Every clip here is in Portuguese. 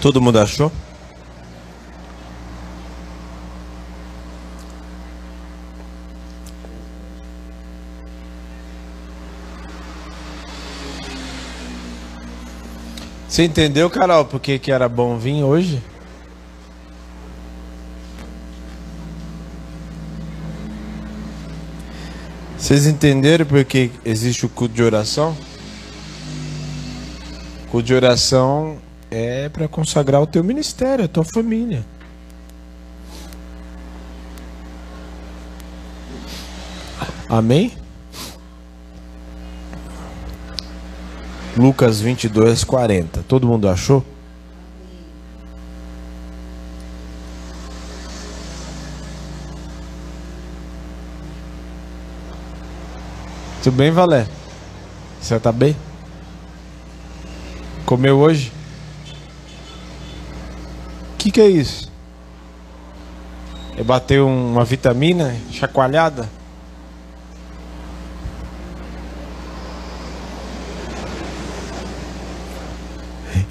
Todo mundo achou? Você entendeu, Carol, por que, que era bom vir hoje? Vocês entenderam por que existe o culto de oração? O culto de oração é para consagrar o teu ministério, a tua família. Amém? Lucas 22, 40. Todo mundo achou? Tudo bem, Valé? Você tá bem? Comeu hoje? Que, que é isso? É bater uma vitamina chacoalhada?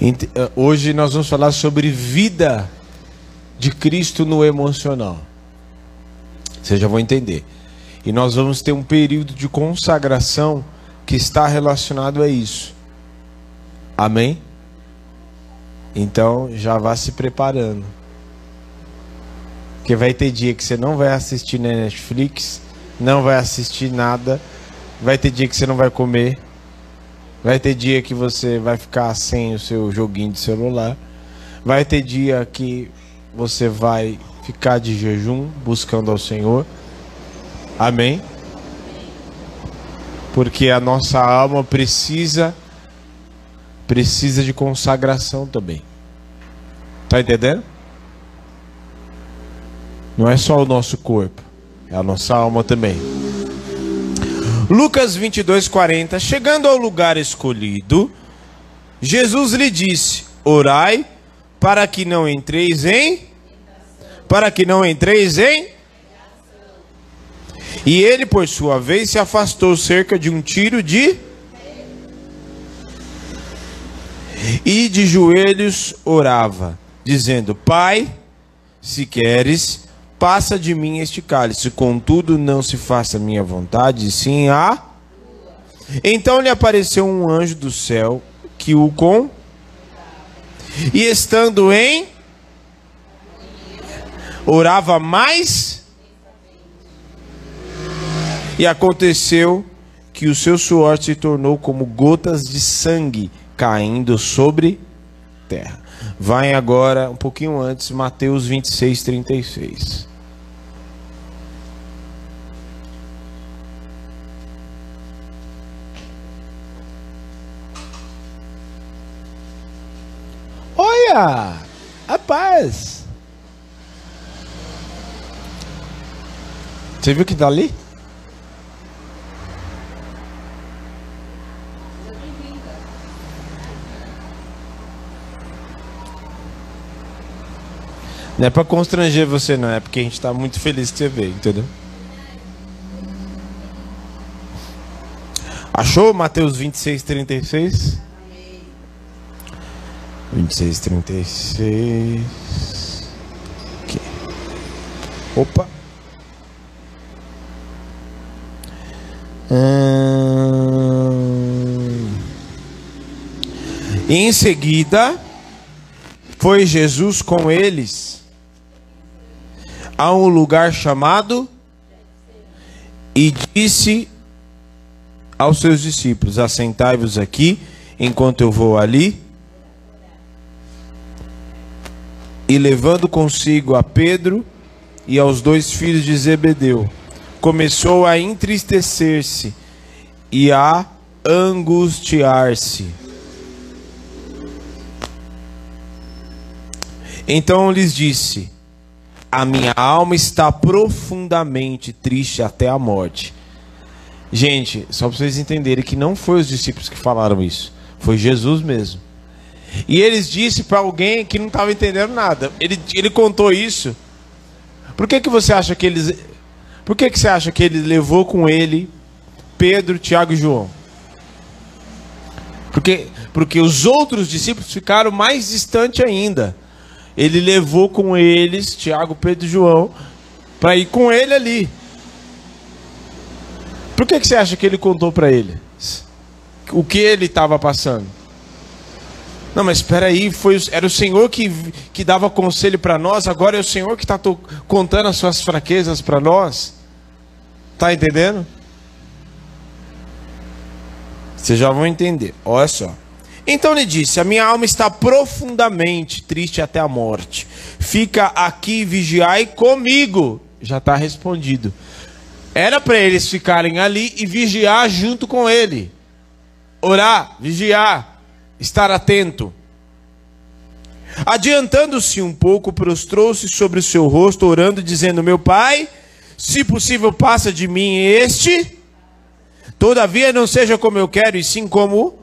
Eh, hoje nós vamos falar sobre vida de Cristo no emocional. Vocês já vão entender. E nós vamos ter um período de consagração que está relacionado a isso. Amém? Então já vá se preparando. Porque vai ter dia que você não vai assistir na Netflix, não vai assistir nada, vai ter dia que você não vai comer, vai ter dia que você vai ficar sem o seu joguinho de celular, vai ter dia que você vai ficar de jejum buscando ao Senhor. Amém? Porque a nossa alma precisa precisa de consagração também. Tá entendendo? Não é só o nosso corpo, é a nossa alma também. Lucas 22, 40. Chegando ao lugar escolhido, Jesus lhe disse: Orai para que não entreis em. Para que não entreis em e ele, por sua vez, se afastou cerca de um tiro de. E de joelhos orava, dizendo: Pai, se queres, passa de mim este cálice, contudo não se faça minha vontade, sim a. Então lhe apareceu um anjo do céu que o com. E estando em. Orava mais e aconteceu que o seu suor se tornou como gotas de sangue caindo sobre terra. Vai agora, um pouquinho antes, Mateus 26, 36. Olha, rapaz. Você viu que tá ali? Não é pra constranger você, não. É porque a gente tá muito feliz que você veio, entendeu? Achou Mateus 26, 36? 26, 36. Aqui. Opa. Hum... Em seguida, foi Jesus com eles a um lugar chamado e disse aos seus discípulos: Assentai-vos aqui enquanto eu vou ali. E levando consigo a Pedro e aos dois filhos de Zebedeu, começou a entristecer-se e a angustiar-se. Então lhes disse: a minha alma está profundamente triste até a morte. Gente, só para vocês entenderem que não foi os discípulos que falaram isso, foi Jesus mesmo. E eles disse para alguém que não estava entendendo nada. Ele, ele contou isso. Por que, que você acha que eles Por que, que você acha que ele levou com ele Pedro, Tiago e João? Porque Porque os outros discípulos ficaram mais distante ainda. Ele levou com eles, Tiago, Pedro e João, para ir com ele ali. Por que, que você acha que ele contou para ele? O que ele estava passando? Não, mas espera aí, foi, era o Senhor que, que dava conselho para nós, agora é o Senhor que está contando as suas fraquezas para nós. Tá entendendo? Vocês já vão entender. Olha só. Então ele disse: A minha alma está profundamente triste até a morte. Fica aqui, vigiai comigo. Já está respondido. Era para eles ficarem ali e vigiar junto com ele. Orar, vigiar, estar atento. Adiantando-se um pouco, prostrou-se sobre o seu rosto, orando, dizendo: Meu pai, se possível, passa de mim este. Todavia, não seja como eu quero, e sim como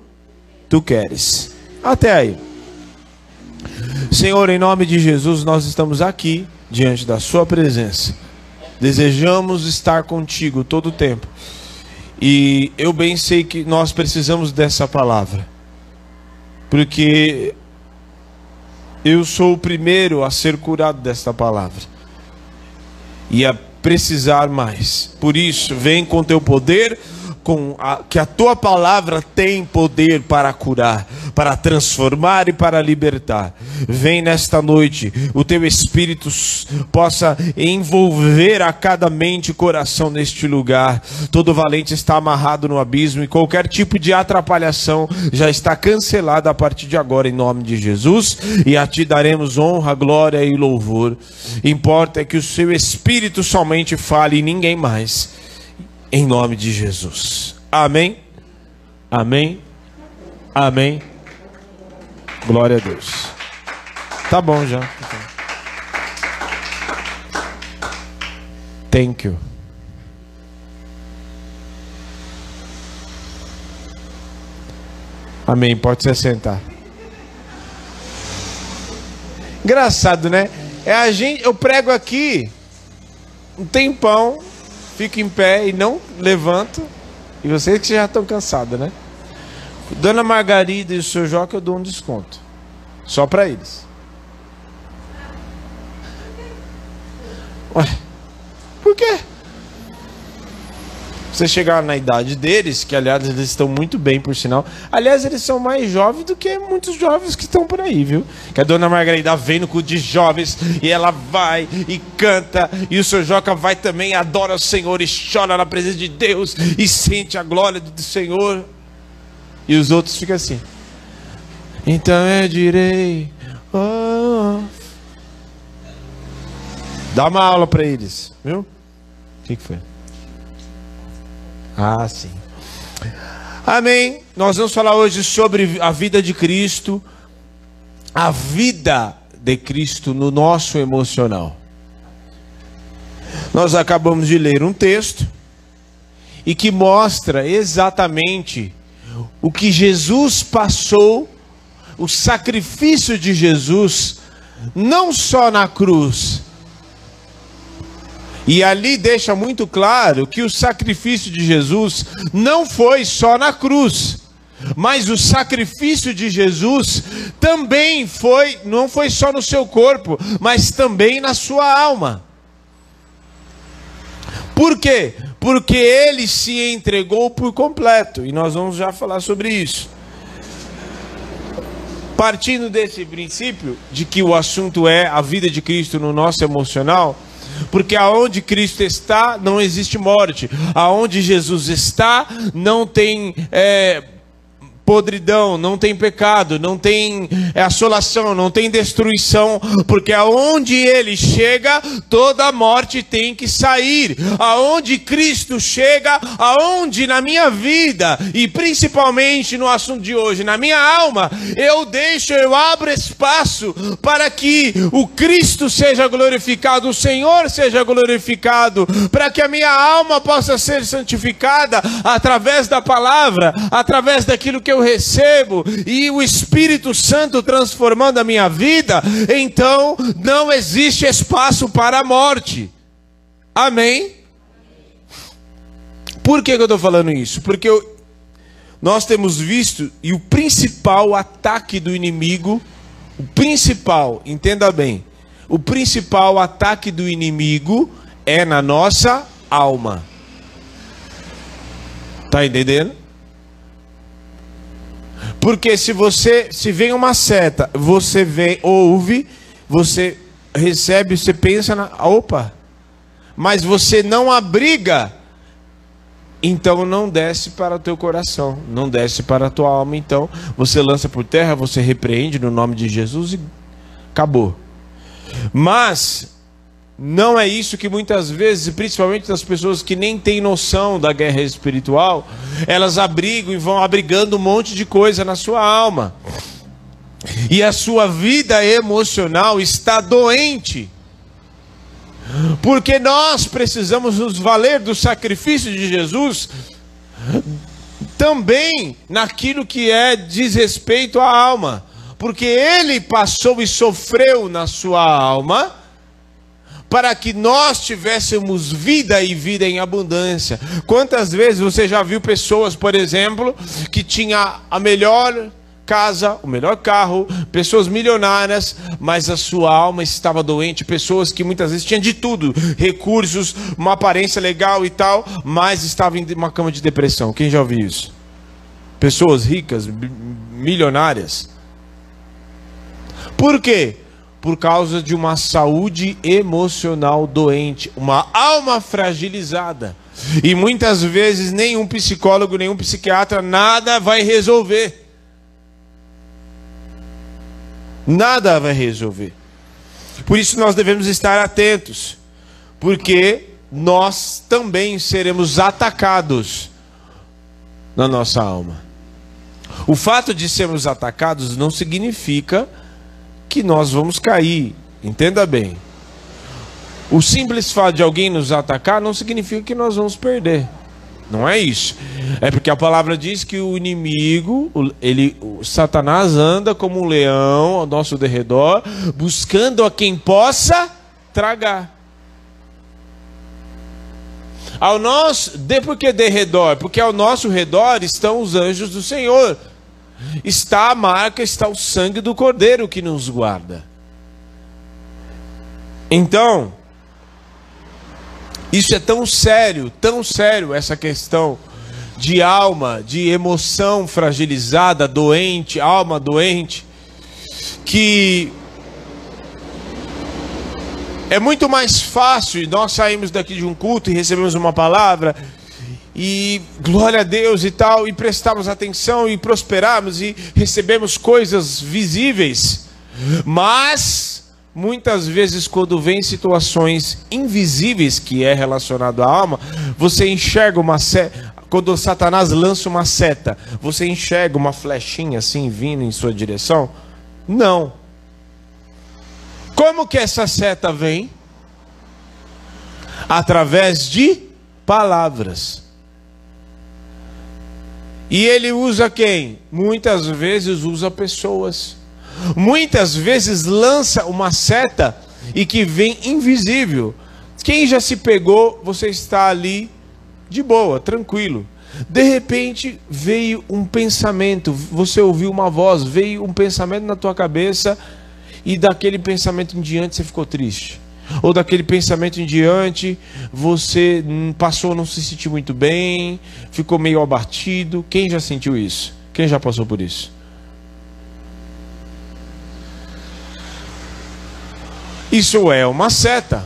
tu queres. Até aí. Senhor, em nome de Jesus, nós estamos aqui diante da Sua presença. Desejamos estar contigo todo o tempo. E eu bem sei que nós precisamos dessa palavra. Porque eu sou o primeiro a ser curado desta palavra. E a precisar mais. Por isso, vem com teu poder com a, que a tua palavra tem poder para curar, para transformar e para libertar. Vem nesta noite, o teu espírito possa envolver a cada mente e coração neste lugar. Todo valente está amarrado no abismo e qualquer tipo de atrapalhação já está cancelada a partir de agora em nome de Jesus, e a ti daremos honra, glória e louvor. Importa é que o seu espírito somente fale e ninguém mais em nome de Jesus. Amém. Amém. Amém. Glória a Deus. Tá bom já. Thank you. Amém. Pode se sentar. Engraçado, né? É a gente, eu prego aqui um tempão fico em pé e não levanto. E vocês que já estão cansados, né? Dona Margarida e o seu Joca eu dou um desconto. Só para eles. Ué, por quê? Você chegar na idade deles, que aliás eles estão muito bem, por sinal. Aliás, eles são mais jovens do que muitos jovens que estão por aí, viu? Que a dona Margarida vem no culto de jovens e ela vai e canta, e o seu Joca vai também, adora o Senhor e chora na presença de Deus e sente a glória do Senhor. E os outros ficam assim. Então eu direi. Oh. Dá uma aula para eles, viu? O que, que foi? Ah, sim. Amém. Nós vamos falar hoje sobre a vida de Cristo, a vida de Cristo no nosso emocional. Nós acabamos de ler um texto e que mostra exatamente o que Jesus passou, o sacrifício de Jesus, não só na cruz, e ali deixa muito claro que o sacrifício de Jesus não foi só na cruz. Mas o sacrifício de Jesus também foi, não foi só no seu corpo, mas também na sua alma. Por quê? Porque ele se entregou por completo, e nós vamos já falar sobre isso. Partindo desse princípio de que o assunto é a vida de Cristo no nosso emocional, porque aonde Cristo está, não existe morte. Aonde Jesus está, não tem. É, podridão, não tem pecado, não tem assolação, não tem destruição, porque aonde ele chega, toda morte tem que sair. Aonde Cristo chega, aonde na minha vida e principalmente no assunto de hoje, na minha alma, eu deixo, eu abro espaço para que o Cristo seja glorificado, o Senhor seja glorificado, para que a minha alma possa ser santificada através da palavra, através daquilo que eu eu recebo e o Espírito Santo transformando a minha vida, então não existe espaço para a morte. Amém? Por que, eu estou falando isso? Porque eu, nós temos visto, e o principal ataque do inimigo, o principal, entenda bem, o principal ataque do inimigo é na nossa alma. Tá entendendo? Porque se você, se vem uma seta, você vem, ouve, você recebe, você pensa na, opa, mas você não abriga, então não desce para o teu coração, não desce para a tua alma, então você lança por terra, você repreende no nome de Jesus e acabou. Mas não é isso que muitas vezes, principalmente das pessoas que nem têm noção da guerra espiritual, elas abrigam e vão abrigando um monte de coisa na sua alma. E a sua vida emocional está doente. Porque nós precisamos nos valer do sacrifício de Jesus também naquilo que é diz respeito à alma, porque ele passou e sofreu na sua alma para que nós tivéssemos vida e vida em abundância. Quantas vezes você já viu pessoas, por exemplo, que tinha a melhor casa, o melhor carro, pessoas milionárias, mas a sua alma estava doente, pessoas que muitas vezes tinham de tudo, recursos, uma aparência legal e tal, mas estavam em uma cama de depressão. Quem já ouviu isso? Pessoas ricas, milionárias. Por quê? Por causa de uma saúde emocional doente, uma alma fragilizada. E muitas vezes nenhum psicólogo, nenhum psiquiatra, nada vai resolver. Nada vai resolver. Por isso nós devemos estar atentos, porque nós também seremos atacados na nossa alma. O fato de sermos atacados não significa que nós vamos cair. Entenda bem. O simples fato de alguém nos atacar não significa que nós vamos perder. Não é isso. É porque a palavra diz que o inimigo, ele, o Satanás anda como um leão ao nosso derredor, buscando a quem possa tragar. Ao nosso, de por que derredor? Porque ao nosso redor estão os anjos do Senhor está a marca, está o sangue do Cordeiro que nos guarda. Então, isso é tão sério, tão sério essa questão de alma, de emoção fragilizada, doente, alma doente, que é muito mais fácil nós saímos daqui de um culto e recebemos uma palavra e glória a Deus e tal, e prestamos atenção e prosperamos e recebemos coisas visíveis. Mas muitas vezes quando vem situações invisíveis que é relacionado à alma, você enxerga uma seta, quando Satanás lança uma seta, você enxerga uma flechinha assim vindo em sua direção? Não. Como que essa seta vem? Através de palavras. E ele usa quem? Muitas vezes usa pessoas. Muitas vezes lança uma seta e que vem invisível. Quem já se pegou, você está ali de boa, tranquilo. De repente veio um pensamento, você ouviu uma voz, veio um pensamento na tua cabeça e daquele pensamento em diante você ficou triste ou daquele pensamento em diante, você passou a não se sentir muito bem, ficou meio abatido. Quem já sentiu isso? Quem já passou por isso? Isso é uma seta.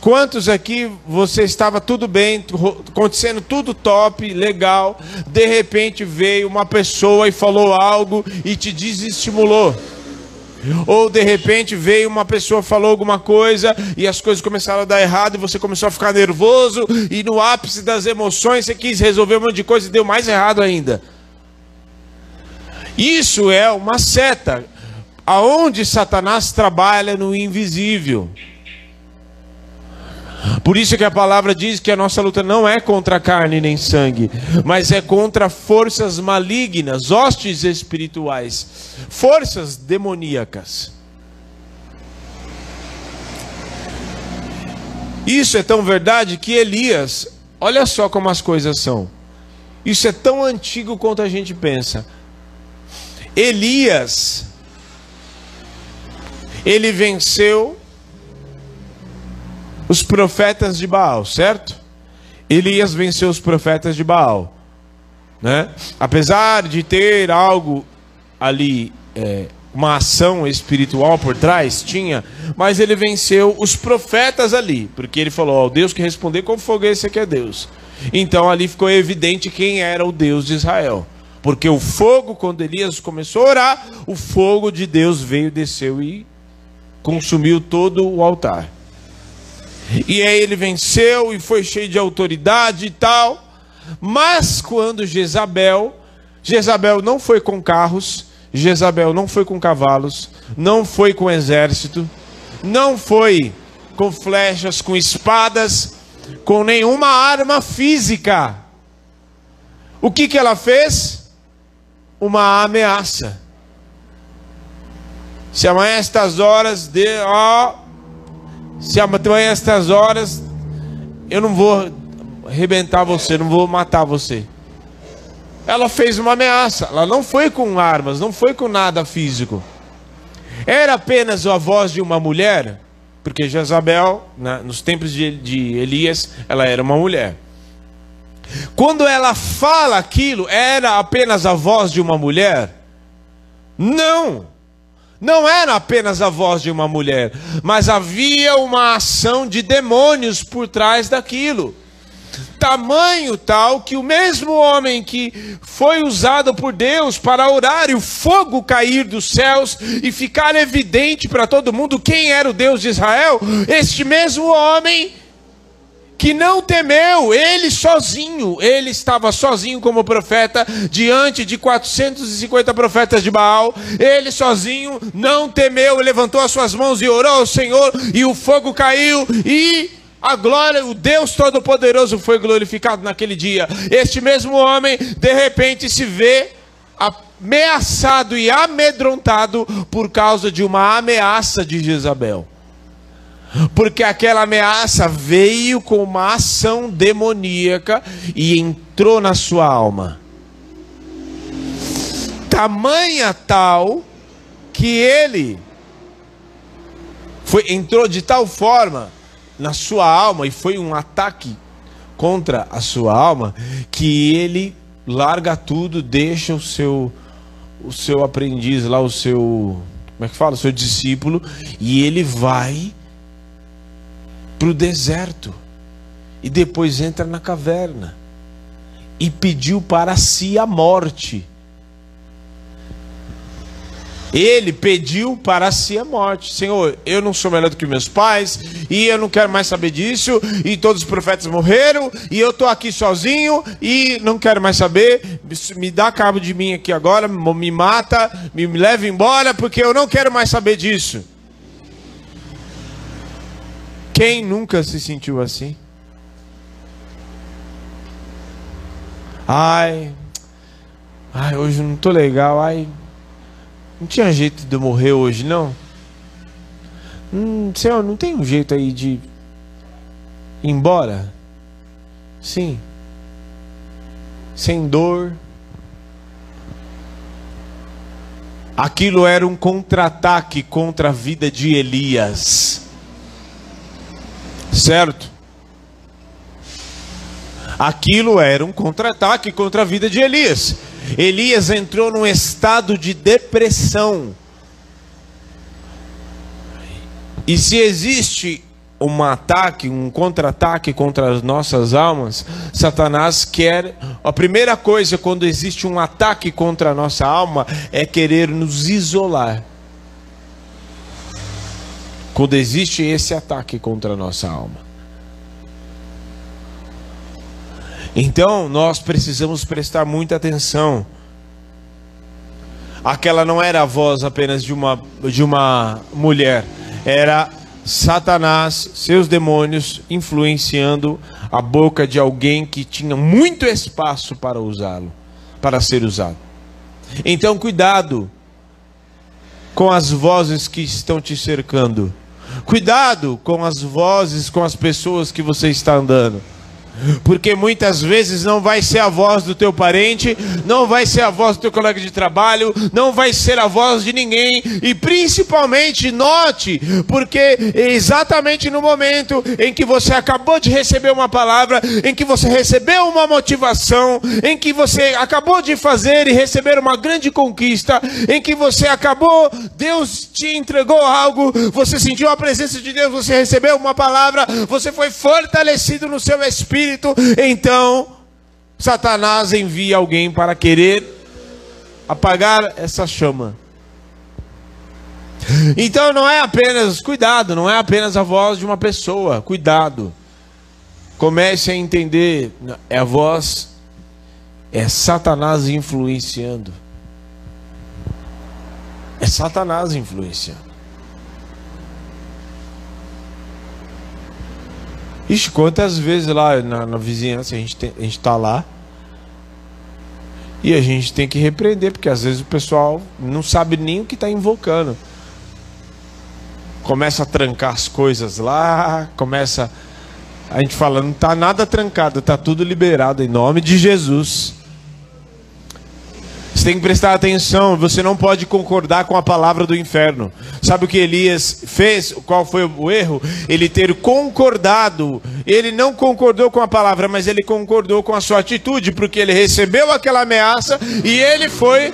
Quantos aqui você estava tudo bem, acontecendo tudo top, legal, de repente veio uma pessoa e falou algo e te desestimulou? Ou de repente veio uma pessoa, falou alguma coisa e as coisas começaram a dar errado e você começou a ficar nervoso e no ápice das emoções você quis resolver um monte de coisa e deu mais errado ainda. Isso é uma seta. Aonde Satanás trabalha no invisível. Por isso que a palavra diz que a nossa luta não é contra carne nem sangue, mas é contra forças malignas, hostes espirituais, forças demoníacas. Isso é tão verdade que Elias, olha só como as coisas são. Isso é tão antigo quanto a gente pensa. Elias, ele venceu os profetas de Baal, certo? Elias venceu os profetas de Baal, né? Apesar de ter algo ali, é, uma ação espiritual por trás, tinha, mas ele venceu os profetas ali, porque ele falou: Ó, oh, Deus que responder com fogo, esse aqui é Deus. Então ali ficou evidente quem era o Deus de Israel. Porque o fogo, quando Elias começou a orar, o fogo de Deus veio, desceu e consumiu todo o altar. E aí ele venceu e foi cheio de autoridade e tal. Mas quando Jezabel, Jezabel não foi com carros, Jezabel não foi com cavalos, não foi com exército, não foi com flechas, com espadas, com nenhuma arma física. O que, que ela fez? Uma ameaça. Se amanhã estas horas de, ó, se amanhã estas horas eu não vou arrebentar você, não vou matar você. Ela fez uma ameaça. Ela não foi com armas, não foi com nada físico. Era apenas a voz de uma mulher porque Jezabel, né, nos tempos de, de Elias, ela era uma mulher. Quando ela fala aquilo, era apenas a voz de uma mulher? Não. Não era apenas a voz de uma mulher, mas havia uma ação de demônios por trás daquilo. Tamanho tal que o mesmo homem que foi usado por Deus para orar e o fogo cair dos céus e ficar evidente para todo mundo quem era o Deus de Israel, este mesmo homem que não temeu, ele sozinho, ele estava sozinho como profeta diante de 450 profetas de Baal, ele sozinho não temeu, levantou as suas mãos e orou ao Senhor, e o fogo caiu, e a glória, o Deus Todo-Poderoso foi glorificado naquele dia. Este mesmo homem, de repente, se vê ameaçado e amedrontado por causa de uma ameaça de Jezabel. Porque aquela ameaça veio com uma ação demoníaca e entrou na sua alma. Tamanha tal que ele foi entrou de tal forma na sua alma e foi um ataque contra a sua alma que ele larga tudo, deixa o seu o seu aprendiz lá, o seu como é que fala, o seu discípulo e ele vai para o deserto e depois entra na caverna e pediu para si a morte. Ele pediu para si a morte. Senhor, eu não sou melhor do que meus pais, e eu não quero mais saber disso, e todos os profetas morreram, e eu estou aqui sozinho, e não quero mais saber. Me dá cabo de mim aqui agora, me mata, me leve embora, porque eu não quero mais saber disso. Quem nunca se sentiu assim? Ai, ai, hoje não estou legal, ai, não tinha jeito de eu morrer hoje, não? Hum, senhor, não tem um jeito aí de ir embora? Sim. Sem dor. Aquilo era um contra-ataque contra a vida de Elias. Certo? Aquilo era um contra-ataque contra a vida de Elias. Elias entrou num estado de depressão. E se existe um ataque, um contra-ataque contra as nossas almas, Satanás quer. A primeira coisa quando existe um ataque contra a nossa alma é querer nos isolar. Quando existe esse ataque contra a nossa alma. Então nós precisamos prestar muita atenção. Aquela não era a voz apenas de uma, de uma mulher, era Satanás, seus demônios, influenciando a boca de alguém que tinha muito espaço para usá-lo, para ser usado. Então, cuidado com as vozes que estão te cercando. Cuidado com as vozes, com as pessoas que você está andando. Porque muitas vezes não vai ser a voz do teu parente, não vai ser a voz do teu colega de trabalho, não vai ser a voz de ninguém. E principalmente note, porque exatamente no momento em que você acabou de receber uma palavra, em que você recebeu uma motivação, em que você acabou de fazer e receber uma grande conquista, em que você acabou, Deus te entregou algo, você sentiu a presença de Deus, você recebeu uma palavra, você foi fortalecido no seu espírito espírito, então Satanás envia alguém para querer apagar essa chama. Então não é apenas, cuidado, não é apenas a voz de uma pessoa, cuidado. Comece a entender, é a voz, é Satanás influenciando. É Satanás influenciando. Ixi, quantas vezes lá na, na vizinhança a gente, tem, a gente tá lá e a gente tem que repreender, porque às vezes o pessoal não sabe nem o que está invocando. Começa a trancar as coisas lá, começa. A gente fala, não está nada trancado, está tudo liberado em nome de Jesus. Você tem que prestar atenção, você não pode concordar com a palavra do inferno. Sabe o que Elias fez? Qual foi o erro? Ele ter concordado. Ele não concordou com a palavra, mas ele concordou com a sua atitude, porque ele recebeu aquela ameaça e ele foi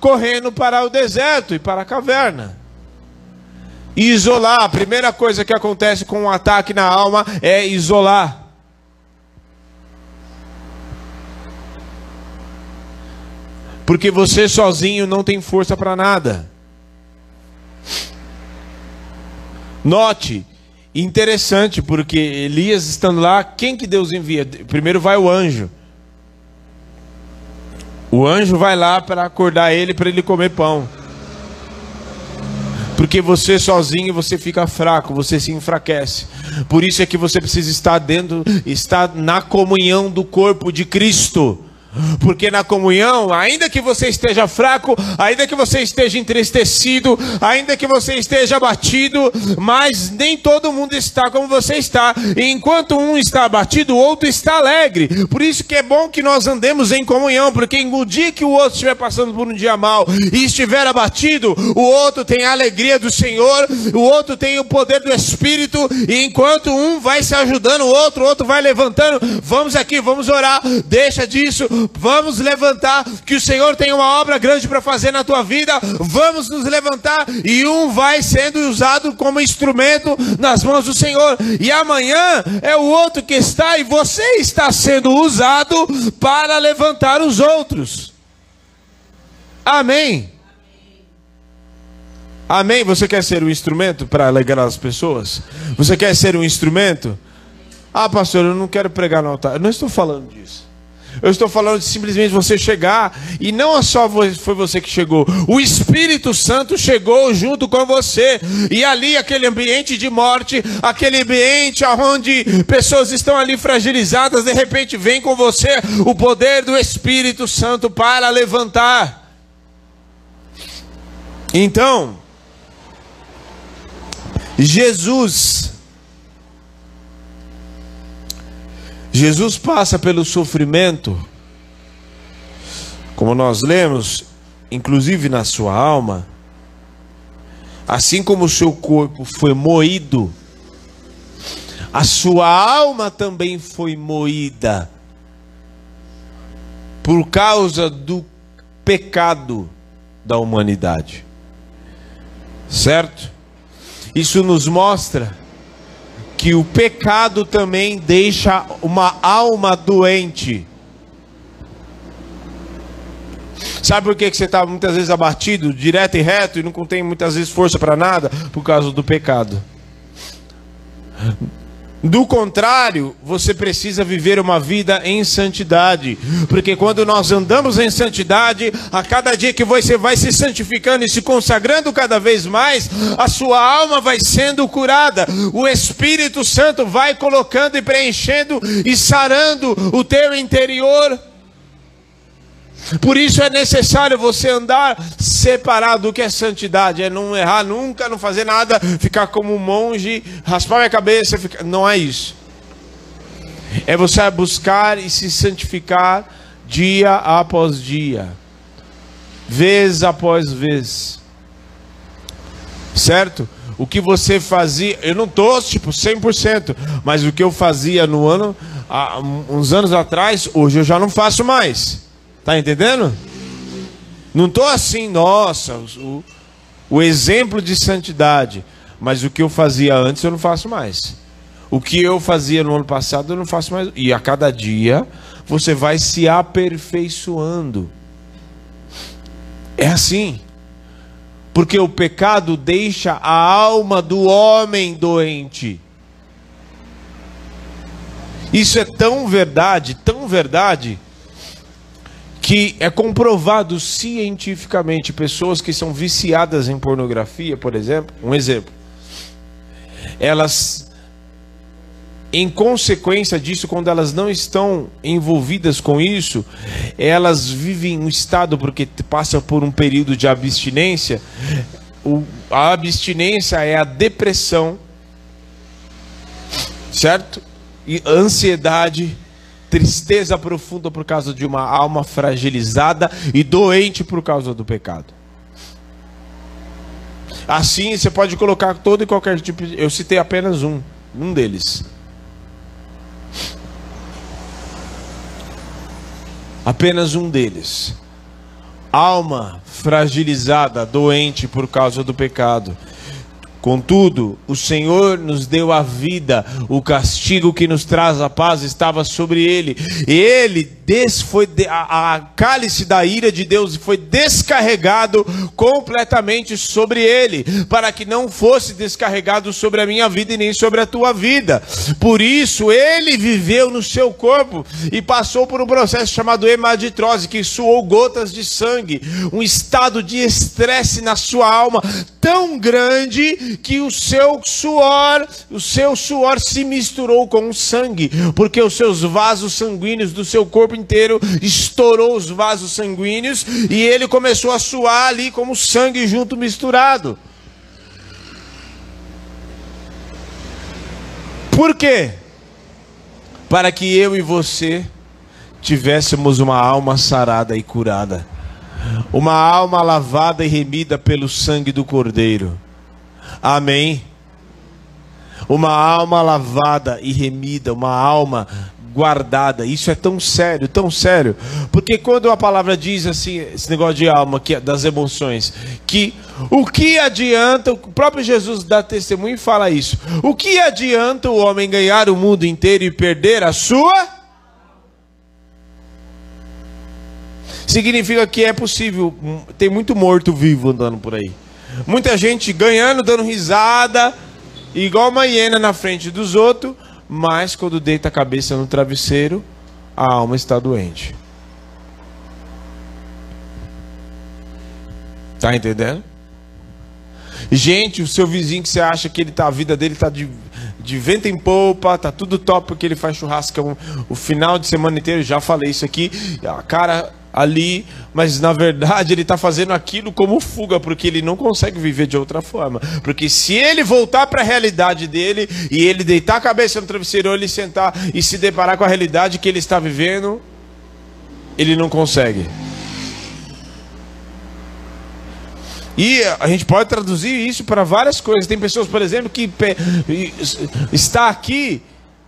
correndo para o deserto e para a caverna. isolar, a primeira coisa que acontece com um ataque na alma é isolar. Porque você sozinho não tem força para nada. Note, interessante, porque Elias estando lá, quem que Deus envia? Primeiro vai o anjo. O anjo vai lá para acordar ele para ele comer pão. Porque você sozinho você fica fraco, você se enfraquece. Por isso é que você precisa estar dentro, estar na comunhão do corpo de Cristo. Porque na comunhão, ainda que você esteja fraco, ainda que você esteja entristecido, ainda que você esteja abatido, mas nem todo mundo está como você está. E enquanto um está abatido, o outro está alegre. Por isso que é bom que nós andemos em comunhão, porque no dia que o outro estiver passando por um dia mal e estiver abatido, o outro tem a alegria do Senhor, o outro tem o poder do Espírito, e enquanto um vai se ajudando, o outro, o outro vai levantando, vamos aqui, vamos orar, deixa disso, Vamos levantar, que o Senhor tem uma obra grande para fazer na tua vida. Vamos nos levantar e um vai sendo usado como instrumento nas mãos do Senhor. E amanhã é o outro que está e você está sendo usado para levantar os outros. Amém. Amém. Você quer ser um instrumento para alegrar as pessoas? Você quer ser um instrumento? Ah, pastor, eu não quero pregar no altar. Eu não estou falando disso. Eu estou falando de simplesmente você chegar, e não é só foi você que chegou, o Espírito Santo chegou junto com você, e ali aquele ambiente de morte, aquele ambiente onde pessoas estão ali fragilizadas, de repente vem com você o poder do Espírito Santo para levantar. Então, Jesus Jesus passa pelo sofrimento, como nós lemos, inclusive na sua alma, assim como o seu corpo foi moído, a sua alma também foi moída por causa do pecado da humanidade. Certo? Isso nos mostra que o pecado também deixa uma alma doente. Sabe por que você está muitas vezes abatido, direto e reto, e não tem muitas vezes força para nada? Por causa do pecado. Do contrário, você precisa viver uma vida em santidade, porque quando nós andamos em santidade, a cada dia que você vai se santificando e se consagrando cada vez mais, a sua alma vai sendo curada, o Espírito Santo vai colocando e preenchendo e sarando o teu interior. Por isso é necessário você andar separado do que é santidade, é não errar nunca, não fazer nada, ficar como um monge, raspar minha cabeça, ficar... não é isso. É você buscar e se santificar dia após dia, vez após vez. Certo? O que você fazia, eu não tô tipo 100%, mas o que eu fazia no ano, há uns anos atrás, hoje eu já não faço mais. Tá entendendo? Não tô assim, nossa, o, o exemplo de santidade, mas o que eu fazia antes eu não faço mais. O que eu fazia no ano passado eu não faço mais. E a cada dia você vai se aperfeiçoando. É assim. Porque o pecado deixa a alma do homem doente. Isso é tão verdade, tão verdade, que é comprovado cientificamente. Pessoas que são viciadas em pornografia, por exemplo, um exemplo, elas em consequência disso, quando elas não estão envolvidas com isso, elas vivem um estado porque passam por um período de abstinência. O, a abstinência é a depressão, certo? E ansiedade, tristeza profunda por causa de uma alma fragilizada e doente por causa do pecado. Assim, você pode colocar todo e qualquer tipo. De... Eu citei apenas um, um deles. apenas um deles. Alma fragilizada, doente por causa do pecado. Contudo, o Senhor nos deu a vida, o castigo que nos traz a paz estava sobre ele. E ele des, foi a, a cálice da ira de Deus foi descarregado completamente sobre ele, para que não fosse descarregado sobre a minha vida e nem sobre a tua vida. Por isso, ele viveu no seu corpo e passou por um processo chamado hemaditrose, que suou gotas de sangue, um estado de estresse na sua alma tão grande que o seu suor, o seu suor se misturou com o sangue, porque os seus vasos sanguíneos do seu corpo inteiro estourou os vasos sanguíneos e ele começou a suar ali como sangue junto misturado. Por quê? Para que eu e você tivéssemos uma alma sarada e curada, uma alma lavada e remida pelo sangue do Cordeiro. Amém. Uma alma lavada e remida, uma alma guardada. Isso é tão sério, tão sério. Porque quando a palavra diz assim, esse negócio de alma, que é das emoções, que o que adianta, o próprio Jesus dá testemunho e fala isso. O que adianta o homem ganhar o mundo inteiro e perder a sua? Significa que é possível, tem muito morto vivo andando por aí. Muita gente ganhando, dando risada, igual uma hiena na frente dos outros, mas quando deita a cabeça no travesseiro, a alma está doente. Tá entendendo? Gente, o seu vizinho que você acha que ele tá, a vida dele tá de, de vento em polpa, tá tudo top porque ele faz churrasco o final de semana inteiro, já falei isso aqui. A cara ali, mas na verdade ele está fazendo aquilo como fuga, porque ele não consegue viver de outra forma. Porque se ele voltar para a realidade dele e ele deitar a cabeça no travesseiro, ou ele sentar e se deparar com a realidade que ele está vivendo, ele não consegue. E a gente pode traduzir isso para várias coisas. Tem pessoas, por exemplo, que está aqui,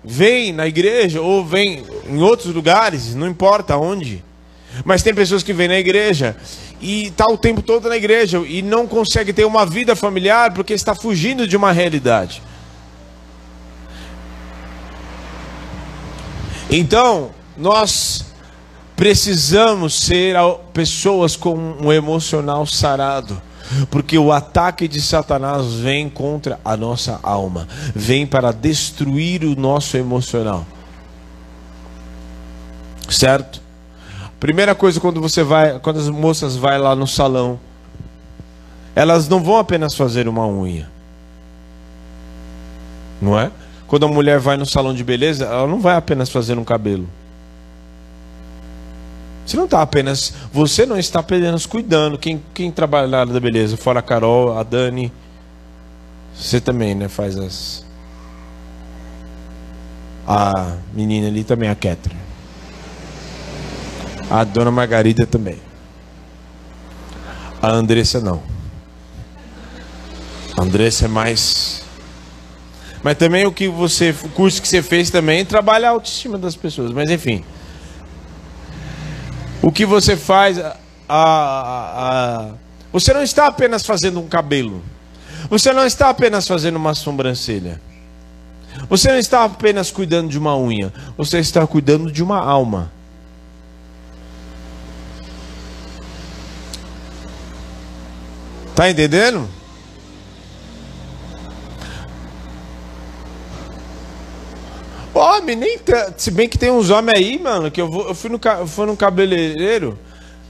vem na igreja ou vem em outros lugares, não importa onde mas tem pessoas que vêm na igreja e está o tempo todo na igreja e não consegue ter uma vida familiar porque está fugindo de uma realidade. Então, nós precisamos ser pessoas com um emocional sarado. Porque o ataque de Satanás vem contra a nossa alma, vem para destruir o nosso emocional. Certo? Primeira coisa quando você vai, quando as moças vai lá no salão, elas não vão apenas fazer uma unha. Não é? Quando a mulher vai no salão de beleza, ela não vai apenas fazer um cabelo. Você não está apenas, você não está apenas cuidando. Quem, quem trabalha na área da beleza, fora a Carol, a Dani, você também, né, faz as A menina ali também, a Catherine. A dona Margarida também. A Andressa não. A Andressa é mais. Mas também o que você. O curso que você fez também trabalha a autoestima das pessoas. Mas enfim. O que você faz. A, a, a, você não está apenas fazendo um cabelo. Você não está apenas fazendo uma sobrancelha. Você não está apenas cuidando de uma unha. Você está cuidando de uma alma. Tá entendendo? Homem, nem se bem que tem uns homens aí, mano, que eu, vou, eu fui, no, eu fui no cabeleireiro.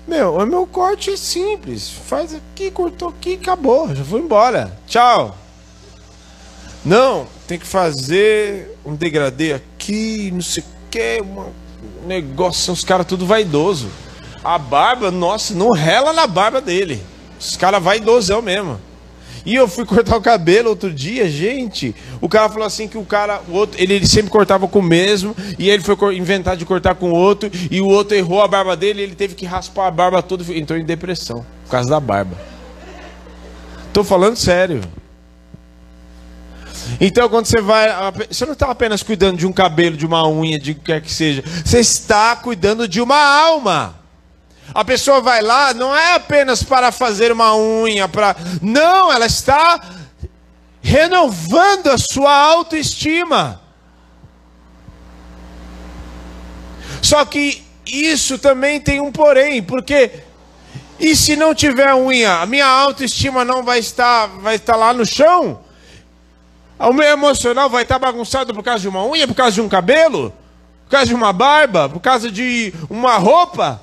Meu, o meu corte é simples. Faz aqui, cortou aqui, acabou. Já fui embora. Tchau. Não, tem que fazer um degradê aqui, não sei o que, um negócio, os caras tudo vaidoso. A barba, nossa, não rela na barba dele. Os caras vaidosão mesmo. E eu fui cortar o cabelo outro dia, gente. O cara falou assim que o cara, o outro, ele, ele sempre cortava com o mesmo, e ele foi inventar de cortar com o outro, e o outro errou a barba dele, ele teve que raspar a barba toda, entrou em depressão por causa da barba. Tô falando sério. Então, quando você vai. Você não está apenas cuidando de um cabelo, de uma unha, de o que quer que seja. Você está cuidando de uma alma. A pessoa vai lá, não é apenas para fazer uma unha, para. Não, ela está renovando a sua autoestima. Só que isso também tem um porém, porque e se não tiver unha, a minha autoestima não vai estar, vai estar lá no chão? O meu emocional vai estar bagunçado por causa de uma unha, por causa de um cabelo, por causa de uma barba, por causa de uma roupa?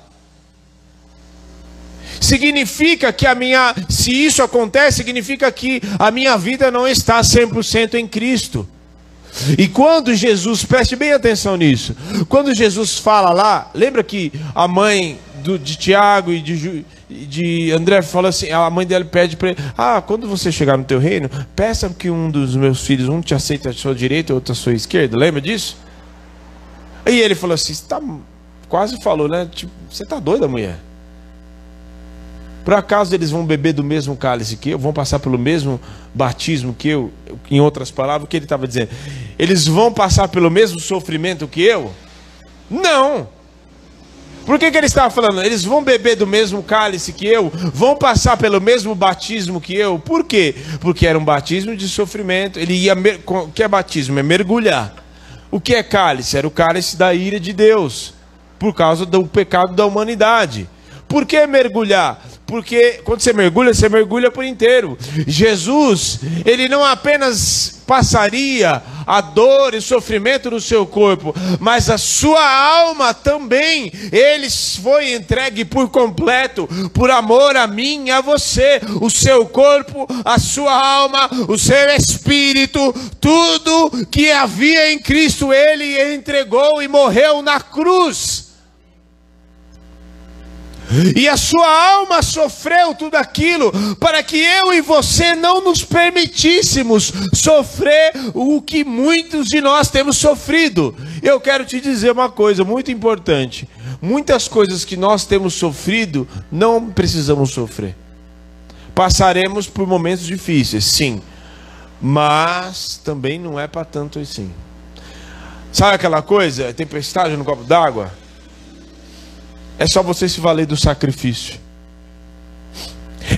Significa que a minha, se isso acontece, significa que a minha vida não está 100% em Cristo. E quando Jesus, preste bem atenção nisso, quando Jesus fala lá, lembra que a mãe do, de Tiago e de, de André fala assim, a mãe dela pede para ele, ah, quando você chegar no teu reino, peça que um dos meus filhos, um te aceite à sua direita e outro à sua esquerda, lembra disso? E ele falou assim, tá, quase falou, né, tipo, você tá doida, mulher? Por acaso eles vão beber do mesmo cálice que eu? Vão passar pelo mesmo batismo que eu? Em outras palavras, o que ele estava dizendo? Eles vão passar pelo mesmo sofrimento que eu? Não! Por que, que ele estava falando? Eles vão beber do mesmo cálice que eu? Vão passar pelo mesmo batismo que eu? Por quê? Porque era um batismo de sofrimento. Ele ia. O que é batismo? É mergulhar. O que é cálice? Era o cálice da ira de Deus. Por causa do pecado da humanidade. Por que mergulhar? Porque quando você mergulha, você mergulha por inteiro. Jesus, ele não apenas passaria a dor e sofrimento no seu corpo, mas a sua alma também. Ele foi entregue por completo, por amor a mim e a você. O seu corpo, a sua alma, o seu espírito, tudo que havia em Cristo, ele entregou e morreu na cruz. E a sua alma sofreu tudo aquilo para que eu e você não nos permitíssemos sofrer o que muitos de nós temos sofrido. Eu quero te dizer uma coisa muito importante: muitas coisas que nós temos sofrido não precisamos sofrer. Passaremos por momentos difíceis, sim, mas também não é para tanto assim. Sabe aquela coisa? Tempestade no copo d'água? É só você se valer do sacrifício.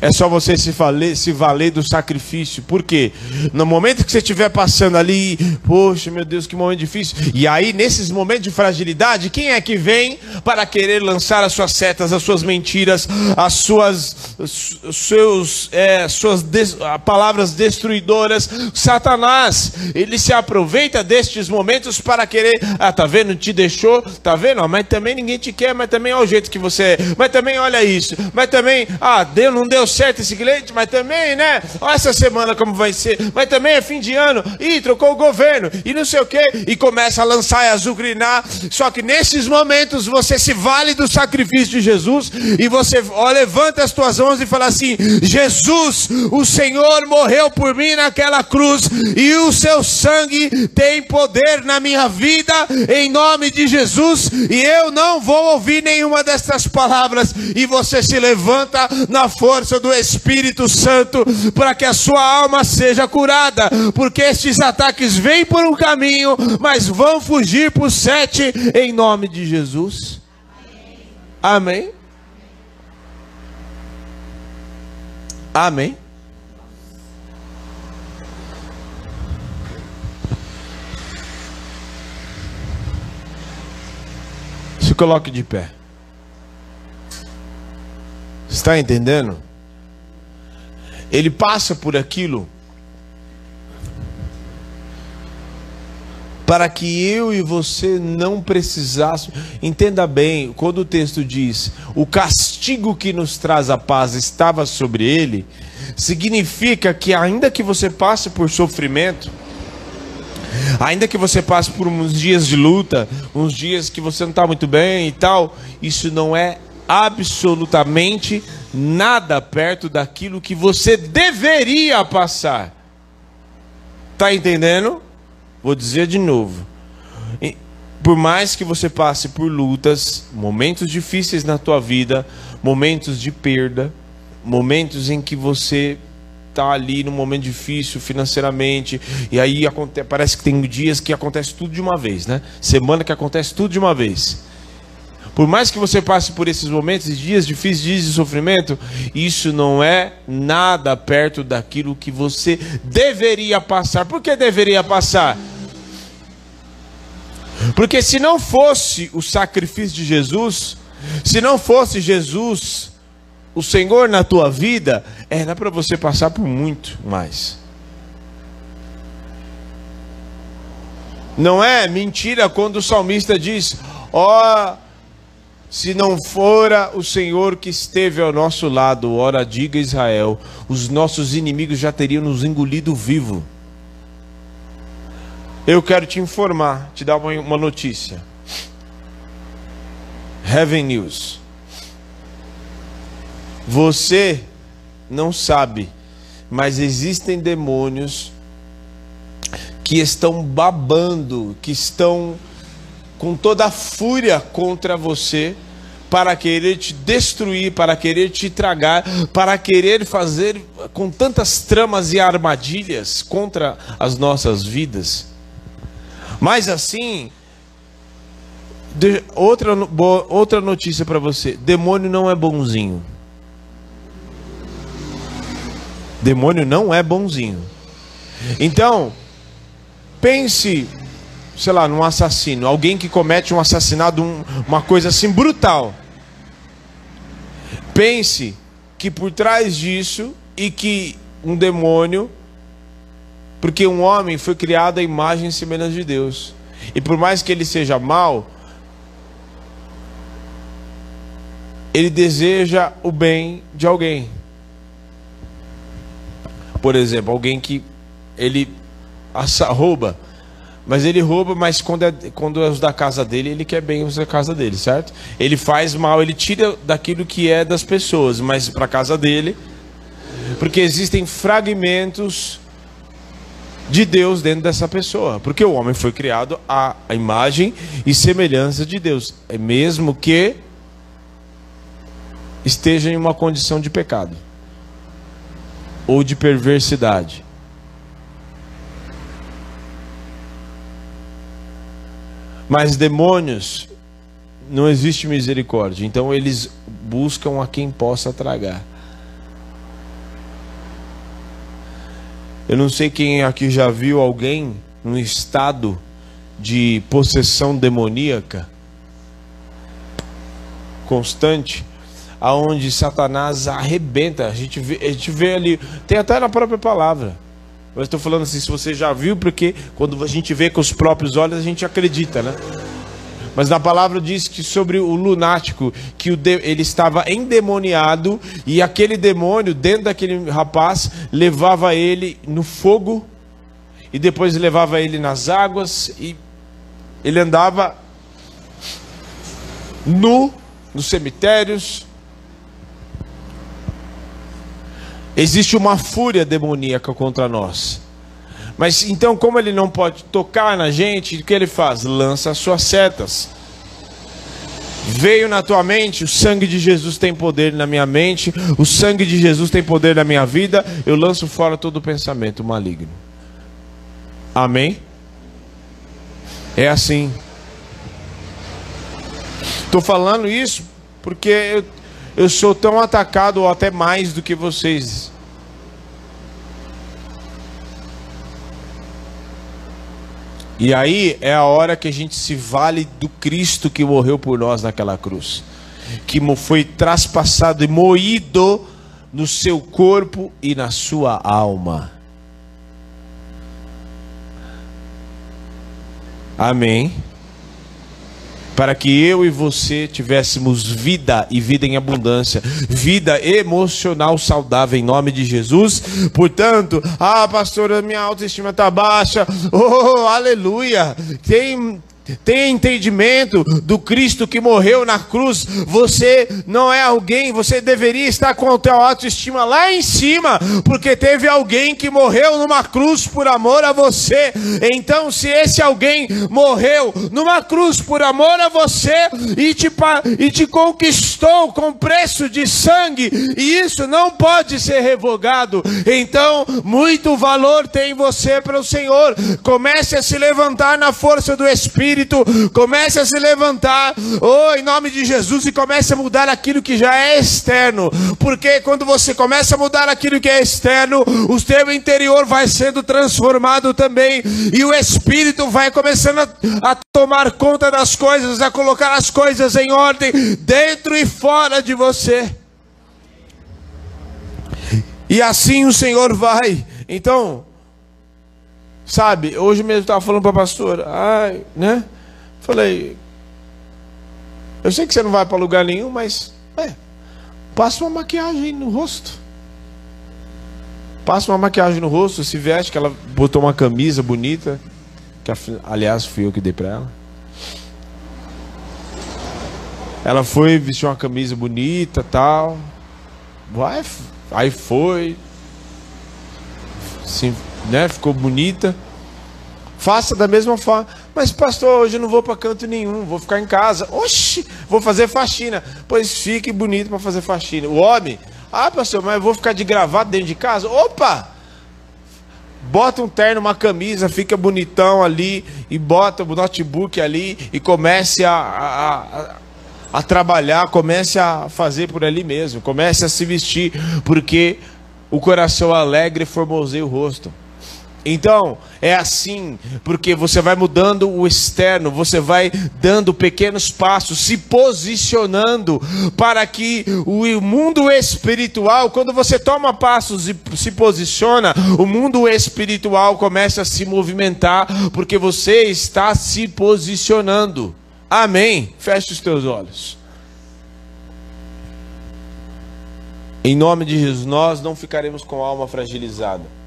É só você se valer, se valer do sacrifício. Por quê? No momento que você estiver passando ali, poxa, meu Deus, que momento difícil. E aí, nesses momentos de fragilidade, quem é que vem para querer lançar as suas setas, as suas mentiras, as suas, seus, é, suas des, palavras destruidoras? Satanás, ele se aproveita destes momentos para querer, ah, tá vendo? Te deixou, tá vendo? Mas também ninguém te quer, mas também olha o jeito que você é. Mas também olha isso. Mas também, ah, Deus não deu certo esse cliente, mas também, né? Olha essa semana como vai ser, mas também é fim de ano, e trocou o governo, e não sei o que, e começa a lançar e azucrinar. Só que nesses momentos você se vale do sacrifício de Jesus e você ó, levanta as tuas mãos e fala assim: Jesus, o Senhor morreu por mim naquela cruz, e o seu sangue tem poder na minha vida, em nome de Jesus, e eu não vou ouvir nenhuma dessas palavras, e você se levanta na força do Espírito Santo para que a sua alma seja curada, porque estes ataques vêm por um caminho, mas vão fugir por sete, em nome de Jesus. Amém. Amém. Se coloque de pé. Está entendendo? Ele passa por aquilo para que eu e você não precisássemos. Entenda bem, quando o texto diz: "O castigo que nos traz a paz estava sobre ele", significa que ainda que você passe por sofrimento, ainda que você passe por uns dias de luta, uns dias que você não está muito bem e tal, isso não é absolutamente nada perto daquilo que você deveria passar. Tá entendendo? Vou dizer de novo. Por mais que você passe por lutas, momentos difíceis na tua vida, momentos de perda, momentos em que você está ali num momento difícil financeiramente, e aí parece que tem dias que acontece tudo de uma vez, né? Semana que acontece tudo de uma vez. Por mais que você passe por esses momentos, dias difíceis, dias de sofrimento, isso não é nada perto daquilo que você deveria passar. Por que deveria passar? Porque se não fosse o sacrifício de Jesus, se não fosse Jesus, o Senhor na tua vida, era para você passar por muito mais. Não é mentira quando o salmista diz: Ó, oh, se não fora o Senhor que esteve ao nosso lado, ora diga Israel, os nossos inimigos já teriam nos engolido vivo. Eu quero te informar, te dar uma, uma notícia. Heaven News. Você não sabe, mas existem demônios que estão babando, que estão com toda a fúria contra você, para querer te destruir, para querer te tragar, para querer fazer com tantas tramas e armadilhas contra as nossas vidas. Mas assim, de, outra, bo, outra notícia para você: demônio não é bonzinho. Demônio não é bonzinho. Então, pense, sei lá, num assassino, alguém que comete um assassinato, um, uma coisa assim brutal. Pense que por trás disso e que um demônio porque um homem foi criado à imagem e semelhança de Deus. E por mais que ele seja mau, ele deseja o bem de alguém. Por exemplo, alguém que ele rouba, mas ele rouba, mas quando é, quando é os da casa dele, ele quer bem os da casa dele, certo? Ele faz mal, ele tira daquilo que é das pessoas, mas para a casa dele, porque existem fragmentos de Deus dentro dessa pessoa, porque o homem foi criado à imagem e semelhança de Deus, é mesmo que esteja em uma condição de pecado ou de perversidade. Mas demônios não existe misericórdia, então eles buscam a quem possa tragar. Eu não sei quem aqui já viu alguém num estado de possessão demoníaca constante, aonde Satanás arrebenta. A gente vê, a gente vê ali, tem até na própria palavra. Eu estou falando assim, se você já viu, porque quando a gente vê com os próprios olhos, a gente acredita, né? Mas na palavra diz que sobre o lunático, que o de, ele estava endemoniado e aquele demônio dentro daquele rapaz levava ele no fogo e depois levava ele nas águas e ele andava nu nos cemitérios. Existe uma fúria demoníaca contra nós. Mas então, como ele não pode tocar na gente, o que ele faz? Lança as suas setas. Veio na tua mente, o sangue de Jesus tem poder na minha mente, o sangue de Jesus tem poder na minha vida, eu lanço fora todo pensamento maligno. Amém? É assim. Estou falando isso porque eu, eu sou tão atacado, ou até mais do que vocês. E aí é a hora que a gente se vale do Cristo que morreu por nós naquela cruz, que foi traspassado e moído no seu corpo e na sua alma. Amém para que eu e você tivéssemos vida e vida em abundância, vida emocional saudável em nome de Jesus. Portanto, ah, pastora, minha autoestima está baixa. Oh, aleluia. Tem Tenha entendimento do Cristo que morreu na cruz. Você não é alguém, você deveria estar com a tua autoestima lá em cima, porque teve alguém que morreu numa cruz por amor a você. Então, se esse alguém morreu numa cruz por amor a você e te, e te conquistou com preço de sangue, e isso não pode ser revogado, então muito valor tem você para o Senhor. Comece a se levantar na força do Espírito Espírito comece a se levantar, oh, em nome de Jesus, e comece a mudar aquilo que já é externo, porque quando você começa a mudar aquilo que é externo, o teu interior vai sendo transformado também, e o Espírito vai começando a, a tomar conta das coisas, a colocar as coisas em ordem, dentro e fora de você. E assim o Senhor vai. Então, Sabe, hoje mesmo eu estava falando para a pastora, ai, né? Falei, eu sei que você não vai para lugar nenhum, mas é, passa uma maquiagem no rosto. Passa uma maquiagem no rosto, se veste, que ela botou uma camisa bonita, que aliás fui eu que dei para ela. Ela foi, vestiu uma camisa bonita, tal. Vai, aí foi. Sim, né? Ficou bonita. Faça da mesma forma. Mas, pastor, hoje eu não vou para canto nenhum, vou ficar em casa. Oxi, vou fazer faxina. Pois fique bonito para fazer faxina. O homem, ah, pastor, mas eu vou ficar de gravata dentro de casa? Opa! Bota um terno, uma camisa, fica bonitão ali e bota o notebook ali e comece a, a, a, a trabalhar, comece a fazer por ali mesmo, comece a se vestir, porque o coração alegre formoseia o rosto. Então, é assim, porque você vai mudando o externo, você vai dando pequenos passos, se posicionando para que o mundo espiritual, quando você toma passos e se posiciona, o mundo espiritual começa a se movimentar, porque você está se posicionando. Amém. Feche os teus olhos. Em nome de Jesus, nós não ficaremos com a alma fragilizada.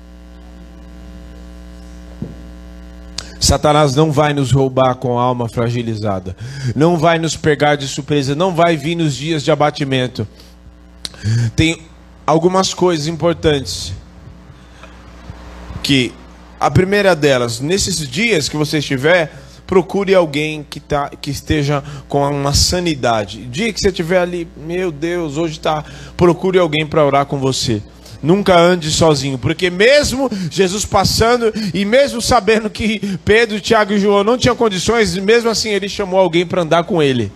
Satanás não vai nos roubar com a alma fragilizada, não vai nos pegar de surpresa, não vai vir nos dias de abatimento. Tem algumas coisas importantes que a primeira delas, nesses dias que você estiver, procure alguém que, tá, que esteja com uma sanidade. Dia que você estiver ali, meu Deus, hoje está, procure alguém para orar com você. Nunca ande sozinho, porque mesmo Jesus passando e mesmo sabendo que Pedro, Tiago e João não tinham condições, mesmo assim ele chamou alguém para andar com ele.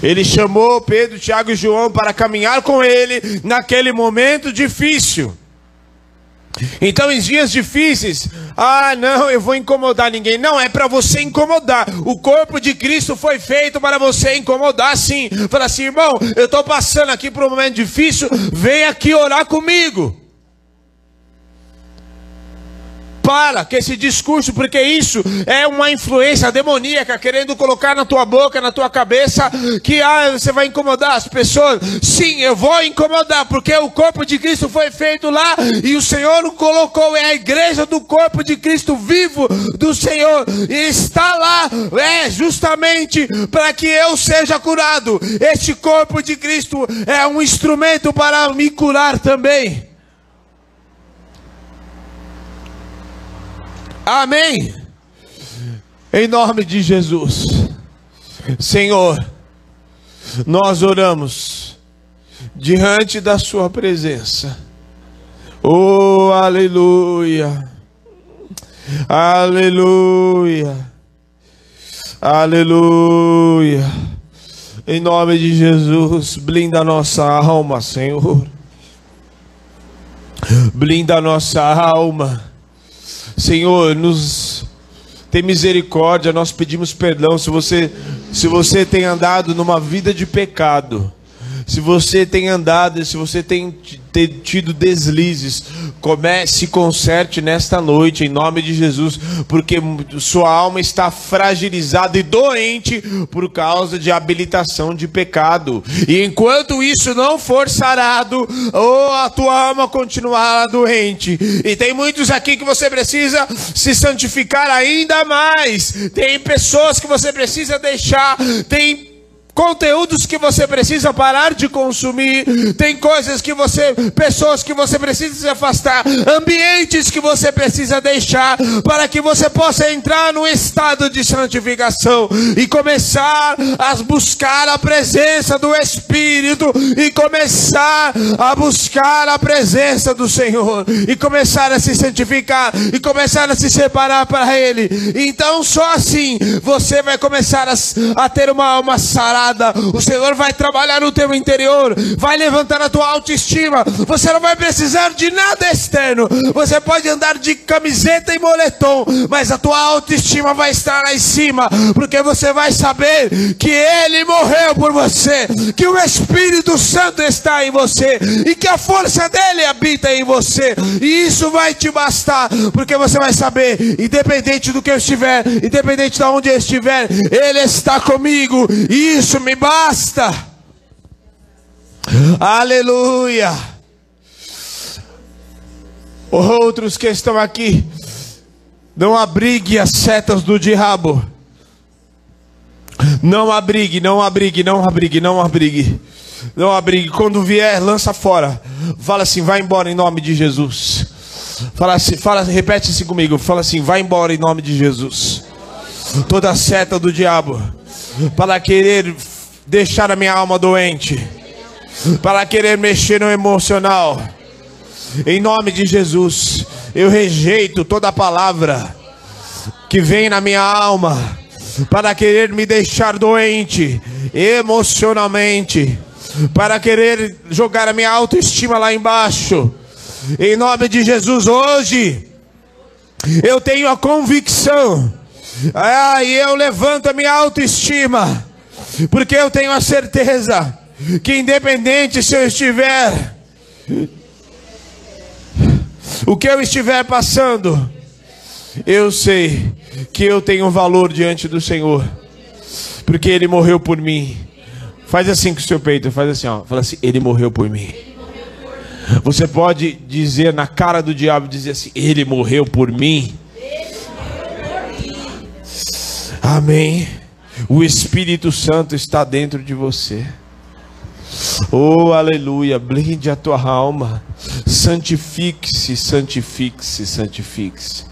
Ele chamou Pedro, Tiago e João para caminhar com ele naquele momento difícil. Então, em dias difíceis, ah, não, eu vou incomodar ninguém. Não, é para você incomodar. O corpo de Cristo foi feito para você incomodar, sim. Fala assim, irmão, eu estou passando aqui por um momento difícil, vem aqui orar comigo. Para com esse discurso, porque isso é uma influência demoníaca querendo colocar na tua boca, na tua cabeça, que ah, você vai incomodar as pessoas. Sim, eu vou incomodar, porque o corpo de Cristo foi feito lá e o Senhor colocou é a igreja do corpo de Cristo vivo do Senhor e está lá, é justamente para que eu seja curado. Este corpo de Cristo é um instrumento para me curar também. Amém. Em nome de Jesus. Senhor, nós oramos diante da Sua presença. Oh, aleluia. Aleluia. Aleluia. Em nome de Jesus, blinda nossa alma, Senhor. Blinda nossa alma. Senhor, nos tem misericórdia, nós pedimos perdão se você se você tem andado numa vida de pecado. Se você tem andado, se você tem tido deslizes, comece, conserte nesta noite, em nome de Jesus, porque sua alma está fragilizada e doente por causa de habilitação de pecado. E enquanto isso não for sarado, ou a tua alma continuará doente. E tem muitos aqui que você precisa se santificar ainda mais. Tem pessoas que você precisa deixar, tem conteúdos que você precisa parar de consumir, tem coisas que você, pessoas que você precisa se afastar, ambientes que você precisa deixar para que você possa entrar no estado de santificação e começar a buscar a presença do Espírito e começar a buscar a presença do Senhor e começar a se santificar e começar a se separar para Ele. Então só assim você vai começar a, a ter uma alma sarada o Senhor vai trabalhar no teu interior, vai levantar a tua autoestima. Você não vai precisar de nada externo. Você pode andar de camiseta e moletom, mas a tua autoestima vai estar lá em cima, porque você vai saber que Ele morreu por você, que o Espírito Santo está em você e que a força dele habita em você. E isso vai te bastar, porque você vai saber, independente do que eu estiver, independente de onde eu estiver, Ele está comigo. E isso isso me basta. Aleluia. Outros que estão aqui, não abrigue as setas do diabo. Não abrigue, não abrigue, não abrigue, não abrigue. Não abrigue. Quando vier, lança fora. Fala assim, vai embora em nome de Jesus. Fala assim, fala, repete assim comigo. Fala assim, vai embora em nome de Jesus. Toda seta do diabo para querer deixar a minha alma doente, para querer mexer no emocional. Em nome de Jesus, eu rejeito toda palavra que vem na minha alma para querer me deixar doente emocionalmente, para querer jogar a minha autoestima lá embaixo. Em nome de Jesus, hoje eu tenho a convicção ah, e eu levanto a minha autoestima, porque eu tenho a certeza que, independente se eu estiver, o que eu estiver passando, eu sei que eu tenho valor diante do Senhor, porque Ele morreu por mim. Faz assim com o seu peito, faz assim, ó, fala assim: Ele morreu por mim. Você pode dizer na cara do diabo, dizer assim: Ele morreu por mim. Amém. O Espírito Santo está dentro de você. Oh, aleluia. Blinde a tua alma. Santifique-se, santifique-se, santifique-se.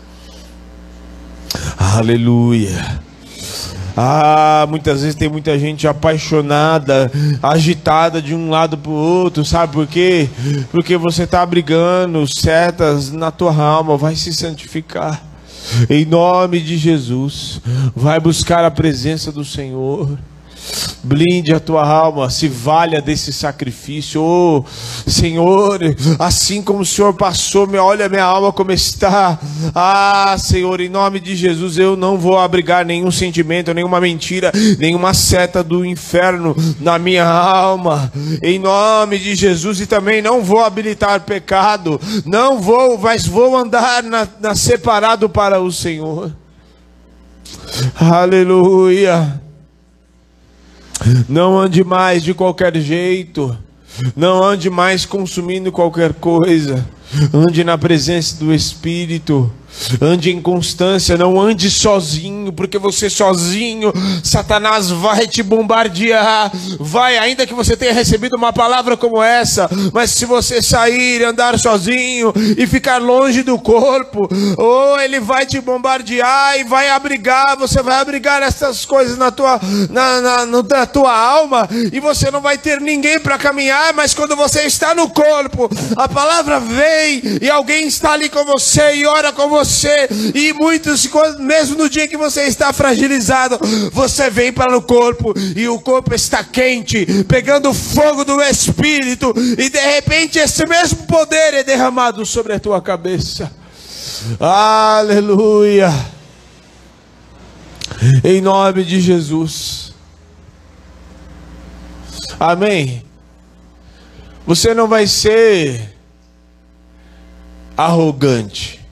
Aleluia. Ah, muitas vezes tem muita gente apaixonada, agitada de um lado para o outro, sabe por quê? Porque você está brigando certas na tua alma, vai se santificar. Em nome de Jesus, vai buscar a presença do Senhor. Blinde a tua alma, se valha desse sacrifício. Oh, Senhor, assim como o Senhor passou, olha minha alma como está. Ah, Senhor, em nome de Jesus, eu não vou abrigar nenhum sentimento, nenhuma mentira, nenhuma seta do inferno na minha alma. Em nome de Jesus, e também não vou habilitar pecado. Não vou, mas vou andar na, na separado para o Senhor. Aleluia. Não ande mais de qualquer jeito. Não ande mais consumindo qualquer coisa. Ande na presença do Espírito. Ande em constância, não ande sozinho, porque você sozinho, Satanás vai te bombardear. Vai, ainda que você tenha recebido uma palavra como essa, mas se você sair, andar sozinho e ficar longe do corpo, ou ele vai te bombardear e vai abrigar, você vai abrigar essas coisas na tua, na, na, na tua alma, e você não vai ter ninguém para caminhar, mas quando você está no corpo, a palavra vem e alguém está ali com você e ora com você você, e muitos, mesmo no dia que você está fragilizado, você vem para o corpo e o corpo está quente, pegando fogo do Espírito, e de repente esse mesmo poder é derramado sobre a tua cabeça. Aleluia! Em nome de Jesus. Amém. Você não vai ser arrogante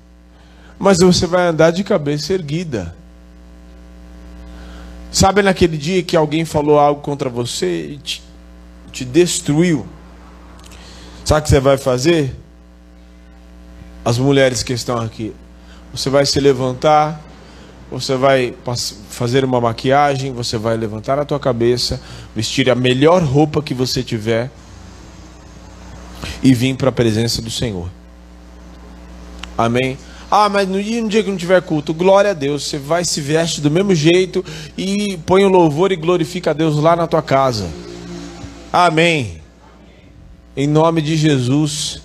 mas você vai andar de cabeça erguida. Sabe naquele dia que alguém falou algo contra você e te, te destruiu? Sabe o que você vai fazer? As mulheres que estão aqui, você vai se levantar, você vai fazer uma maquiagem, você vai levantar a tua cabeça, vestir a melhor roupa que você tiver e vir para a presença do Senhor. Amém? Ah, mas no dia, no dia que não tiver culto, glória a Deus. Você vai se veste do mesmo jeito e põe o louvor e glorifica a Deus lá na tua casa. Amém. Em nome de Jesus.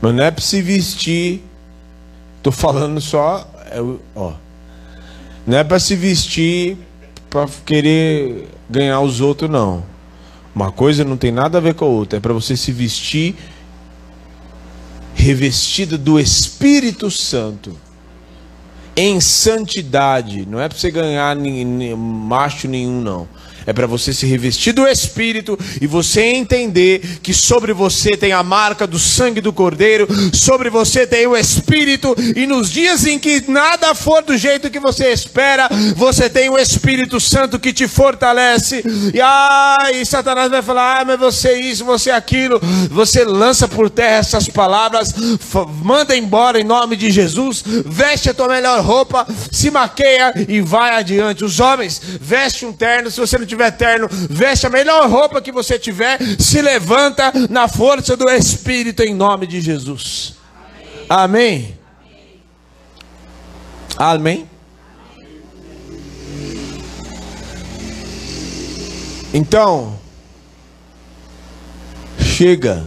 Mas não é para se vestir. Tô falando só, é ó. Não é para se vestir para querer ganhar os outros não. Uma coisa não tem nada a ver com a outra, é para você se vestir revestida do Espírito Santo em santidade. Não é para você ganhar macho nenhum, não. É para você se revestir do Espírito e você entender que sobre você tem a marca do sangue do Cordeiro, sobre você tem o Espírito, e nos dias em que nada for do jeito que você espera, você tem o Espírito Santo que te fortalece. E ai, Satanás vai falar: ah, mas você é isso, você é aquilo. Você lança por terra essas palavras, manda embora em nome de Jesus, veste a tua melhor roupa, se maqueia e vai adiante. Os homens, veste um terno, se você não tiver terno, veste a melhor roupa que você tiver, se levanta na força do Espírito em nome de Jesus. Amém. Amém. Então, chega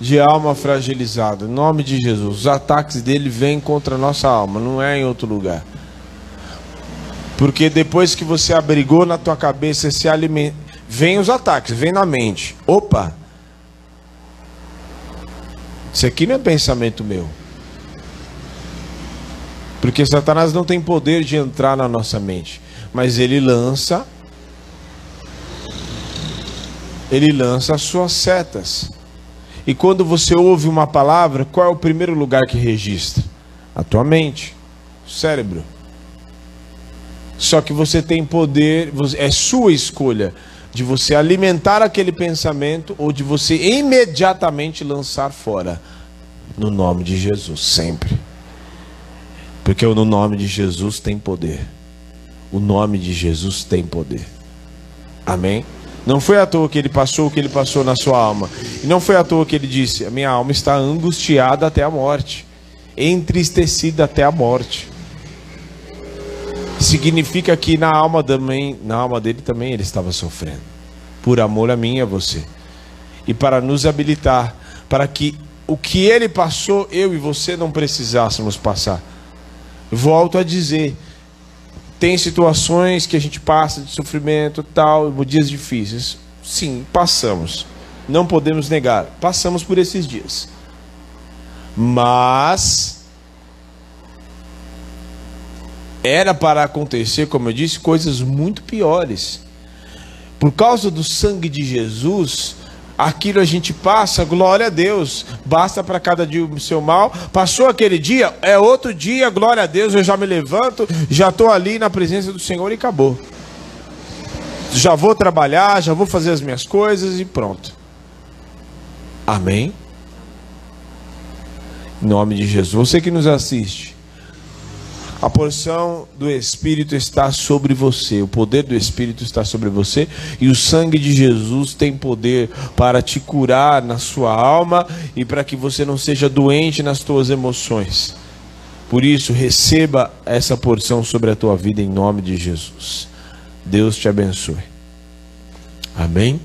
de alma fragilizada, em nome de Jesus. Os ataques dele vêm contra a nossa alma, não é em outro lugar. Porque depois que você abrigou na tua cabeça esse alimento, vem os ataques, vem na mente. Opa! Isso aqui não é pensamento meu. Porque Satanás não tem poder de entrar na nossa mente, mas ele lança ele lança as suas setas. E quando você ouve uma palavra, qual é o primeiro lugar que registra? A tua mente, o cérebro. Só que você tem poder, é sua escolha de você alimentar aquele pensamento ou de você imediatamente lançar fora. No nome de Jesus, sempre. Porque no nome de Jesus tem poder. O nome de Jesus tem poder. Amém? Não foi à toa que ele passou o que ele passou na sua alma. E não foi à toa que ele disse: A minha alma está angustiada até a morte, entristecida até a morte significa que na alma também, na alma dele também ele estava sofrendo. Por amor a mim e a você. E para nos habilitar para que o que ele passou, eu e você não precisássemos passar. Volto a dizer, tem situações que a gente passa de sofrimento, tal, dias difíceis. Sim, passamos. Não podemos negar. Passamos por esses dias. Mas era para acontecer, como eu disse, coisas muito piores. Por causa do sangue de Jesus, aquilo a gente passa, glória a Deus, basta para cada dia o seu mal. Passou aquele dia, é outro dia, glória a Deus, eu já me levanto, já estou ali na presença do Senhor e acabou. Já vou trabalhar, já vou fazer as minhas coisas e pronto. Amém? Em nome de Jesus. Você que nos assiste, a porção do Espírito está sobre você, o poder do Espírito está sobre você, e o sangue de Jesus tem poder para te curar na sua alma e para que você não seja doente nas tuas emoções. Por isso, receba essa porção sobre a tua vida em nome de Jesus. Deus te abençoe. Amém.